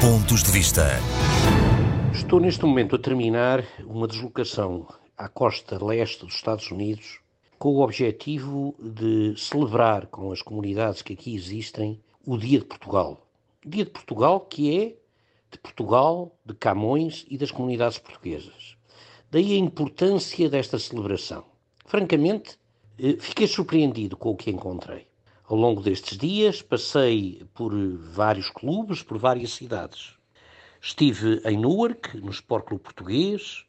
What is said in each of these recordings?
Pontos de Vista. Estou neste momento a terminar uma deslocação à costa leste dos Estados Unidos com o objetivo de celebrar com as comunidades que aqui existem o Dia de Portugal. Dia de Portugal que é de Portugal, de Camões e das comunidades portuguesas. Daí a importância desta celebração. Francamente, eh, fiquei surpreendido com o que encontrei. Ao longo destes dias, passei por vários clubes, por várias cidades. Estive em Newark, no Sport Clube Português,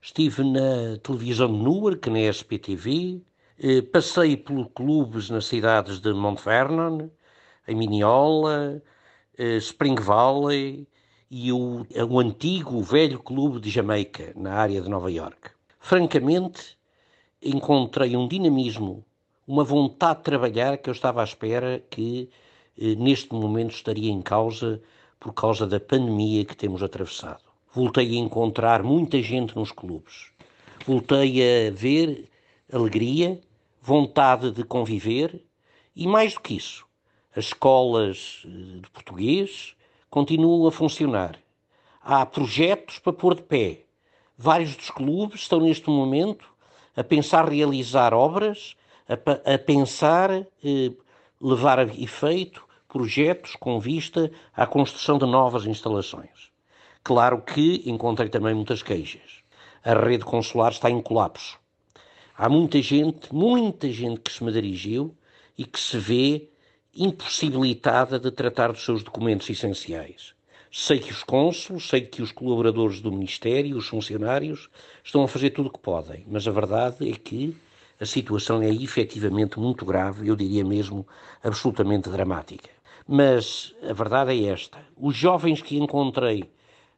estive na televisão de Newark, na SPTV, eh, passei por clubes nas cidades de Mount Vernon, em Mineola, eh, Spring Valley e o, o antigo, velho clube de Jamaica, na área de Nova York. Francamente, encontrei um dinamismo uma vontade de trabalhar que eu estava à espera que eh, neste momento estaria em causa por causa da pandemia que temos atravessado. Voltei a encontrar muita gente nos clubes. Voltei a ver alegria, vontade de conviver e mais do que isso, as escolas eh, de português continuam a funcionar. Há projetos para pôr de pé. Vários dos clubes estão neste momento a pensar realizar obras a, a pensar, eh, levar a efeito projetos com vista à construção de novas instalações. Claro que encontrei também muitas queixas. A rede consular está em colapso. Há muita gente, muita gente que se me dirigiu e que se vê impossibilitada de tratar dos seus documentos essenciais. Sei que os cônsulos, sei que os colaboradores do Ministério, os funcionários, estão a fazer tudo o que podem, mas a verdade é que a situação é efetivamente muito grave, eu diria mesmo absolutamente dramática. Mas a verdade é esta: os jovens que encontrei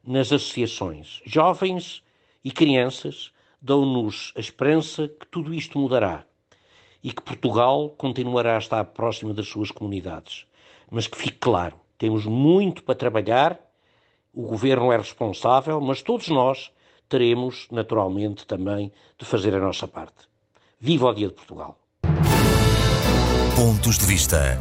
nas associações, jovens e crianças, dão-nos a esperança que tudo isto mudará e que Portugal continuará a estar próximo das suas comunidades. Mas que fique claro, temos muito para trabalhar, o governo é responsável, mas todos nós teremos, naturalmente, também de fazer a nossa parte. Viva o Dia de Portugal! Pontos de Vista.